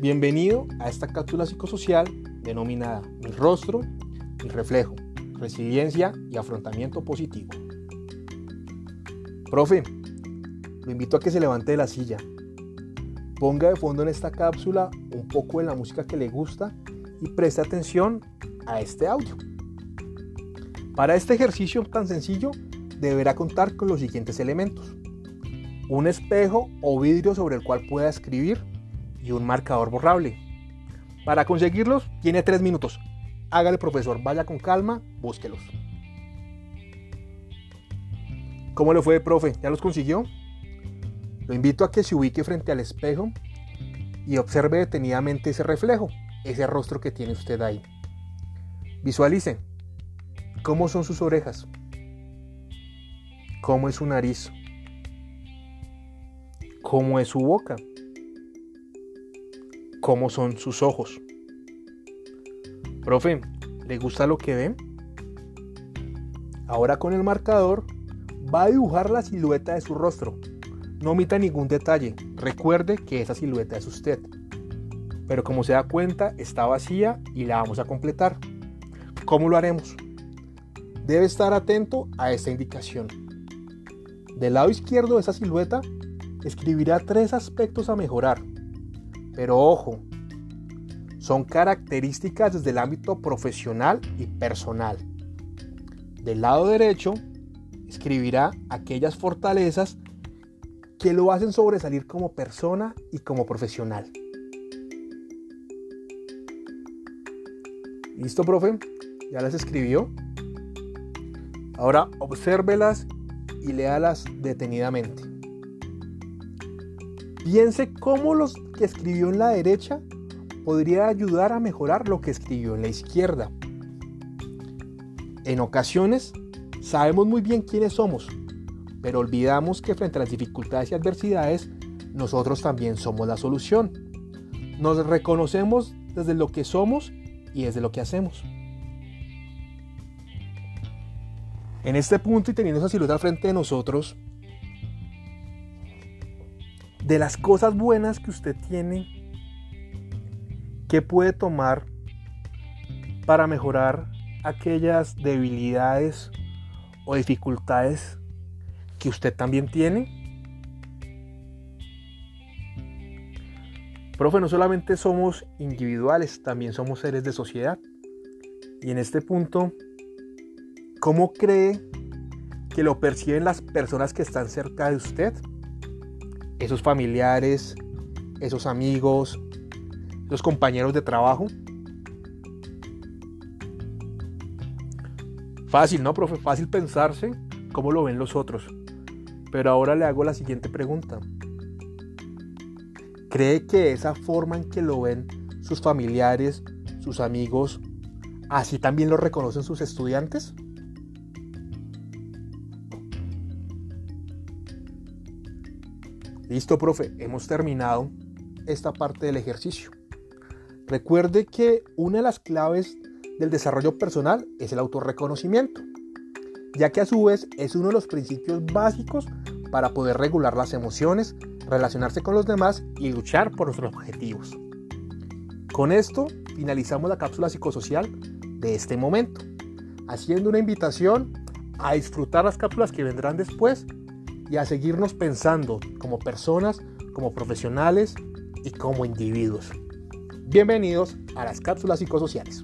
Bienvenido a esta cápsula psicosocial denominada Mi rostro, mi reflejo, resiliencia y afrontamiento positivo. Profe, lo invito a que se levante de la silla, ponga de fondo en esta cápsula un poco de la música que le gusta y preste atención a este audio. Para este ejercicio tan sencillo deberá contar con los siguientes elementos. Un espejo o vidrio sobre el cual pueda escribir y un marcador borrable. Para conseguirlos tiene tres minutos. Hágale profesor, vaya con calma, búsquelos. ¿Cómo le fue, profe? ¿Ya los consiguió? Lo invito a que se ubique frente al espejo y observe detenidamente ese reflejo, ese rostro que tiene usted ahí. Visualice cómo son sus orejas, cómo es su nariz, cómo es su boca, cómo son sus ojos. Profe, ¿le gusta lo que ve? Ahora con el marcador va a dibujar la silueta de su rostro. No omita ningún detalle. Recuerde que esa silueta es usted. Pero como se da cuenta, está vacía y la vamos a completar. ¿Cómo lo haremos? Debe estar atento a esta indicación. Del lado izquierdo de esa silueta escribirá tres aspectos a mejorar pero ojo, son características desde el ámbito profesional y personal. Del lado derecho, escribirá aquellas fortalezas que lo hacen sobresalir como persona y como profesional. ¿Listo, profe? ¿Ya las escribió? Ahora obsérvelas y léalas detenidamente. Piense cómo los que escribió en la derecha podría ayudar a mejorar lo que escribió en la izquierda. En ocasiones sabemos muy bien quiénes somos, pero olvidamos que frente a las dificultades y adversidades, nosotros también somos la solución. Nos reconocemos desde lo que somos y desde lo que hacemos. En este punto y teniendo esa silueta frente de nosotros, de las cosas buenas que usted tiene, ¿qué puede tomar para mejorar aquellas debilidades o dificultades que usted también tiene? Profe, no solamente somos individuales, también somos seres de sociedad. Y en este punto, ¿cómo cree que lo perciben las personas que están cerca de usted? Esos familiares, esos amigos, los compañeros de trabajo. Fácil, ¿no, profe? Fácil pensarse cómo lo ven los otros. Pero ahora le hago la siguiente pregunta. ¿Cree que esa forma en que lo ven sus familiares, sus amigos, así también lo reconocen sus estudiantes? Listo, profe, hemos terminado esta parte del ejercicio. Recuerde que una de las claves del desarrollo personal es el autorreconocimiento, ya que a su vez es uno de los principios básicos para poder regular las emociones, relacionarse con los demás y luchar por nuestros objetivos. Con esto finalizamos la cápsula psicosocial de este momento, haciendo una invitación a disfrutar las cápsulas que vendrán después y a seguirnos pensando como personas, como profesionales y como individuos. Bienvenidos a las cápsulas psicosociales.